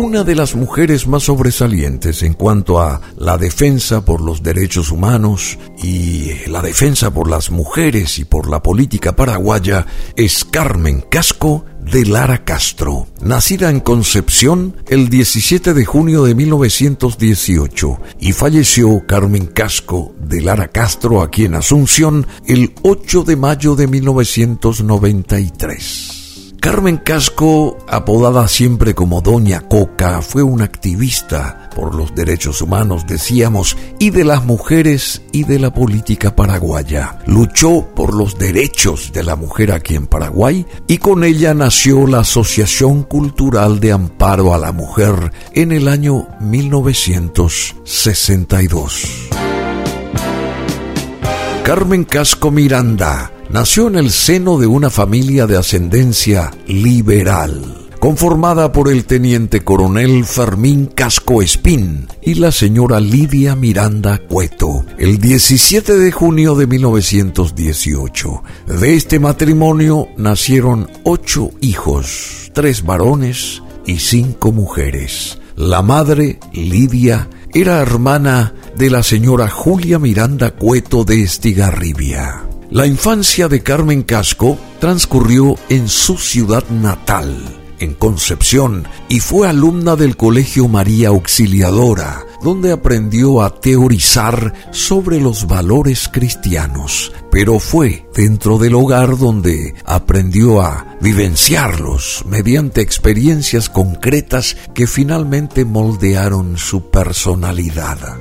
una de las mujeres más sobresalientes en cuanto a la defensa por los derechos humanos y la defensa por las mujeres y por la política paraguaya es Carmen Casco de Lara Castro, nacida en Concepción el 17 de junio de 1918 y falleció Carmen Casco de Lara Castro aquí en Asunción el 8 de mayo de 1993. Carmen Casco, apodada siempre como Doña Coca, fue una activista por los derechos humanos, decíamos, y de las mujeres y de la política paraguaya. Luchó por los derechos de la mujer aquí en Paraguay y con ella nació la Asociación Cultural de Amparo a la Mujer en el año 1962. Carmen Casco Miranda nació en el seno de una familia de ascendencia liberal, conformada por el teniente coronel Fermín Casco Espín y la señora Lidia Miranda Cueto, el 17 de junio de 1918. De este matrimonio nacieron ocho hijos, tres varones y cinco mujeres. La madre, Lidia, era hermana de la señora Julia Miranda Cueto de Estigarribia. La infancia de Carmen Casco transcurrió en su ciudad natal, en Concepción, y fue alumna del Colegio María Auxiliadora, donde aprendió a teorizar sobre los valores cristianos, pero fue dentro del hogar donde aprendió a vivenciarlos mediante experiencias concretas que finalmente moldearon su personalidad.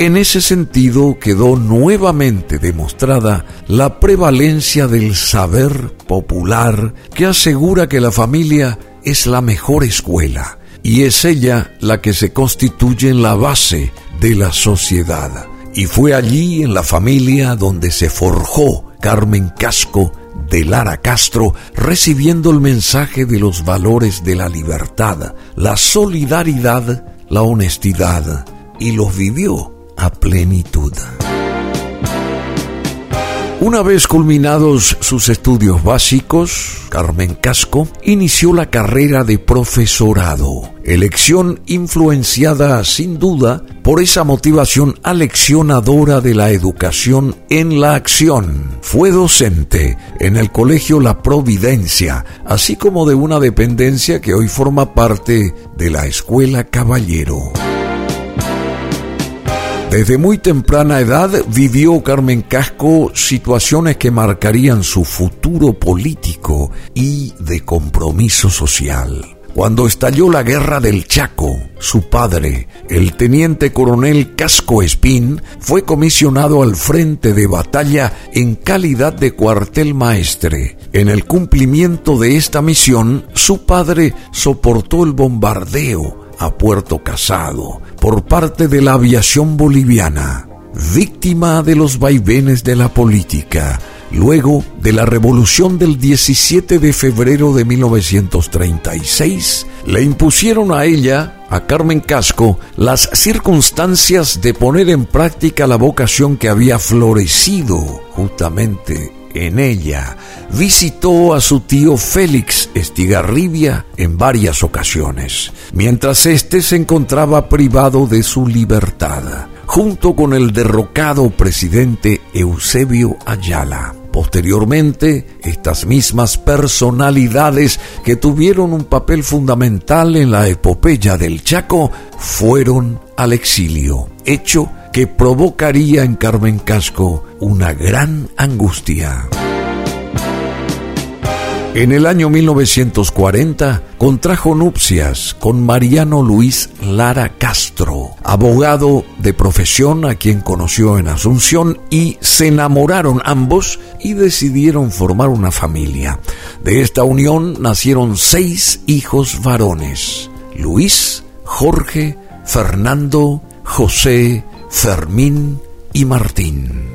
En ese sentido quedó nuevamente demostrada la prevalencia del saber popular que asegura que la familia es la mejor escuela y es ella la que se constituye en la base de la sociedad. Y fue allí en la familia donde se forjó Carmen Casco de Lara Castro recibiendo el mensaje de los valores de la libertad, la solidaridad, la honestidad y los vivió a plenitud. Una vez culminados sus estudios básicos, Carmen Casco inició la carrera de profesorado, elección influenciada sin duda por esa motivación aleccionadora de la educación en la acción. Fue docente en el Colegio La Providencia, así como de una dependencia que hoy forma parte de la Escuela Caballero. Desde muy temprana edad vivió Carmen Casco situaciones que marcarían su futuro político y de compromiso social. Cuando estalló la guerra del Chaco, su padre, el teniente coronel Casco Espín, fue comisionado al frente de batalla en calidad de cuartel maestre. En el cumplimiento de esta misión, su padre soportó el bombardeo a Puerto Casado por parte de la aviación boliviana, víctima de los vaivenes de la política, luego de la revolución del 17 de febrero de 1936, le impusieron a ella, a Carmen Casco, las circunstancias de poner en práctica la vocación que había florecido justamente en ella. Visitó a su tío Félix Estigarribia en varias ocasiones, mientras éste se encontraba privado de su libertad, junto con el derrocado presidente Eusebio Ayala. Posteriormente, estas mismas personalidades que tuvieron un papel fundamental en la epopeya del Chaco fueron al exilio, hecho que provocaría en Carmen Casco una gran angustia. En el año 1940 contrajo nupcias con Mariano Luis Lara Castro, abogado de profesión a quien conoció en Asunción y se enamoraron ambos y decidieron formar una familia. De esta unión nacieron seis hijos varones, Luis, Jorge, Fernando, José, Fermín y Martín.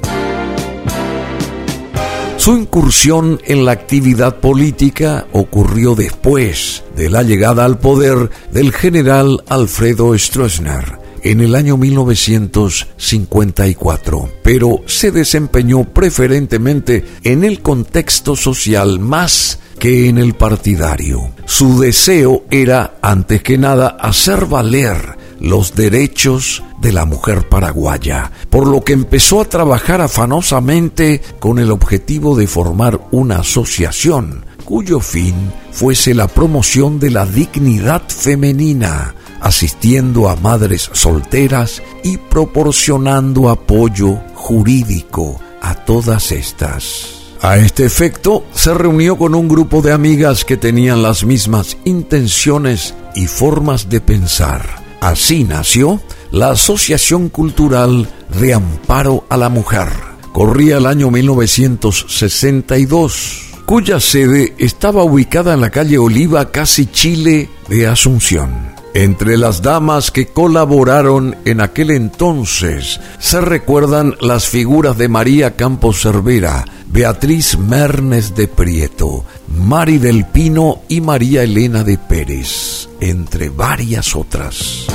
Su incursión en la actividad política ocurrió después de la llegada al poder del general Alfredo Stroessner en el año 1954, pero se desempeñó preferentemente en el contexto social más que en el partidario. Su deseo era, antes que nada, hacer valer los derechos de la mujer paraguaya, por lo que empezó a trabajar afanosamente con el objetivo de formar una asociación cuyo fin fuese la promoción de la dignidad femenina, asistiendo a madres solteras y proporcionando apoyo jurídico a todas estas. A este efecto, se reunió con un grupo de amigas que tenían las mismas intenciones y formas de pensar. Así nació la Asociación Cultural de Amparo a la Mujer. Corría el año 1962 cuya sede estaba ubicada en la calle Oliva, casi Chile de Asunción. Entre las damas que colaboraron en aquel entonces se recuerdan las figuras de María Campos Cervera, Beatriz Mernes de Prieto, Mari del Pino y María Elena de Pérez, entre varias otras.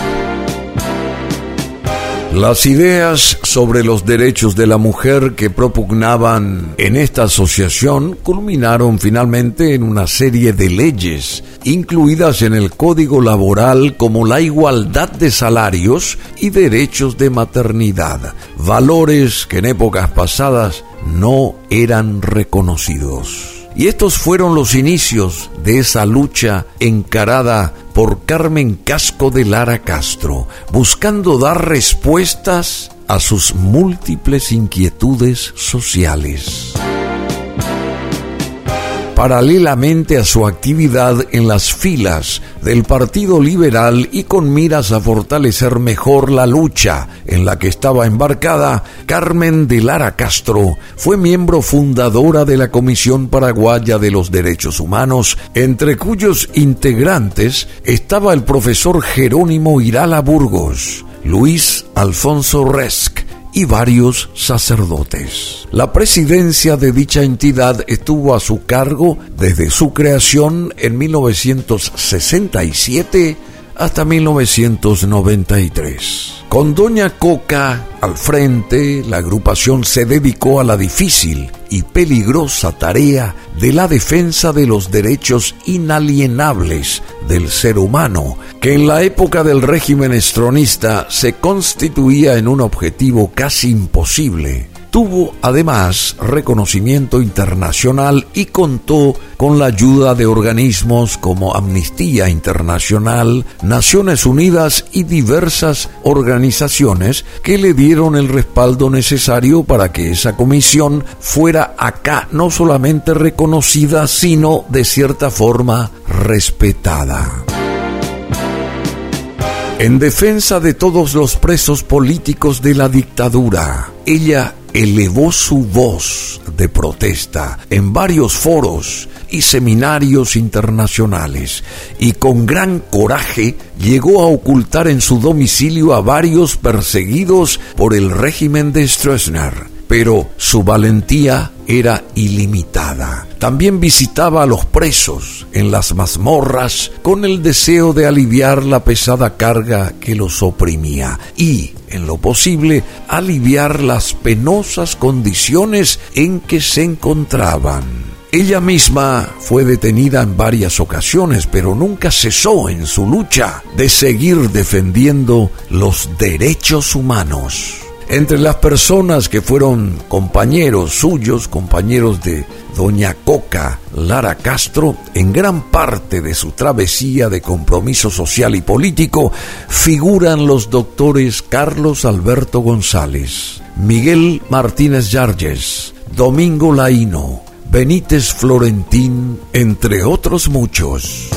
Las ideas sobre los derechos de la mujer que propugnaban en esta asociación culminaron finalmente en una serie de leyes, incluidas en el Código Laboral como la igualdad de salarios y derechos de maternidad, valores que en épocas pasadas no eran reconocidos. Y estos fueron los inicios de esa lucha encarada por Carmen Casco de Lara Castro, buscando dar respuestas a sus múltiples inquietudes sociales paralelamente a su actividad en las filas del Partido Liberal y con miras a fortalecer mejor la lucha en la que estaba embarcada, Carmen de Lara Castro fue miembro fundadora de la Comisión Paraguaya de los Derechos Humanos, entre cuyos integrantes estaba el profesor Jerónimo Irala Burgos, Luis Alfonso Resc, y varios sacerdotes. La presidencia de dicha entidad estuvo a su cargo desde su creación en 1967 hasta 1993. Con Doña Coca al frente, la agrupación se dedicó a la difícil y peligrosa tarea de la defensa de los derechos inalienables del ser humano, que en la época del régimen estronista se constituía en un objetivo casi imposible Tuvo además reconocimiento internacional y contó con la ayuda de organismos como Amnistía Internacional, Naciones Unidas y diversas organizaciones que le dieron el respaldo necesario para que esa comisión fuera acá no solamente reconocida, sino de cierta forma respetada. En defensa de todos los presos políticos de la dictadura, ella elevó su voz de protesta en varios foros y seminarios internacionales y con gran coraje llegó a ocultar en su domicilio a varios perseguidos por el régimen de Stroessner pero su valentía era ilimitada. También visitaba a los presos en las mazmorras con el deseo de aliviar la pesada carga que los oprimía y, en lo posible, aliviar las penosas condiciones en que se encontraban. Ella misma fue detenida en varias ocasiones, pero nunca cesó en su lucha de seguir defendiendo los derechos humanos. Entre las personas que fueron compañeros suyos, compañeros de doña Coca Lara Castro, en gran parte de su travesía de compromiso social y político, figuran los doctores Carlos Alberto González, Miguel Martínez Yarges, Domingo Laíno, Benítez Florentín, entre otros muchos.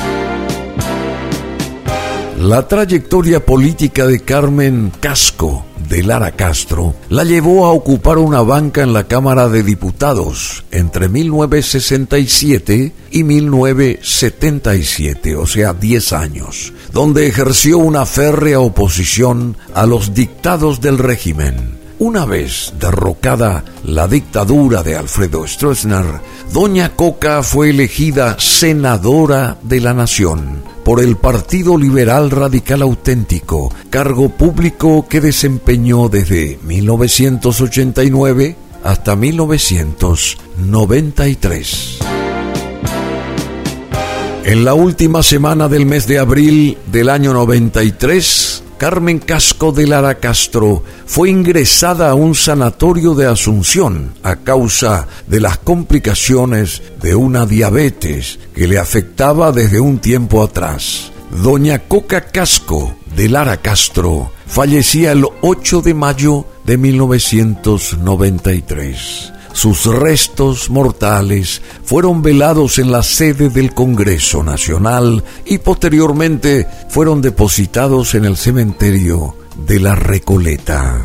La trayectoria política de Carmen Casco de Lara Castro la llevó a ocupar una banca en la Cámara de Diputados entre 1967 y 1977, o sea, 10 años, donde ejerció una férrea oposición a los dictados del régimen. Una vez derrocada la dictadura de Alfredo Stroessner, Doña Coca fue elegida senadora de la Nación por el Partido Liberal Radical Auténtico, cargo público que desempeñó desde 1989 hasta 1993. En la última semana del mes de abril del año 93, Carmen Casco de Lara Castro fue ingresada a un sanatorio de Asunción a causa de las complicaciones de una diabetes que le afectaba desde un tiempo atrás. Doña Coca Casco de Lara Castro fallecía el 8 de mayo de 1993. Sus restos mortales fueron velados en la sede del Congreso Nacional y posteriormente fueron depositados en el cementerio de la Recoleta.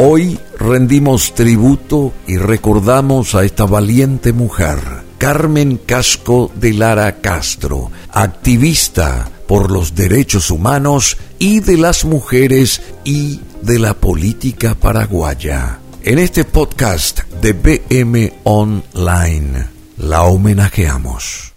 Hoy rendimos tributo y recordamos a esta valiente mujer, Carmen Casco de Lara Castro, activista por los derechos humanos y de las mujeres y de la política paraguaya. En este podcast de BM Online la homenajeamos.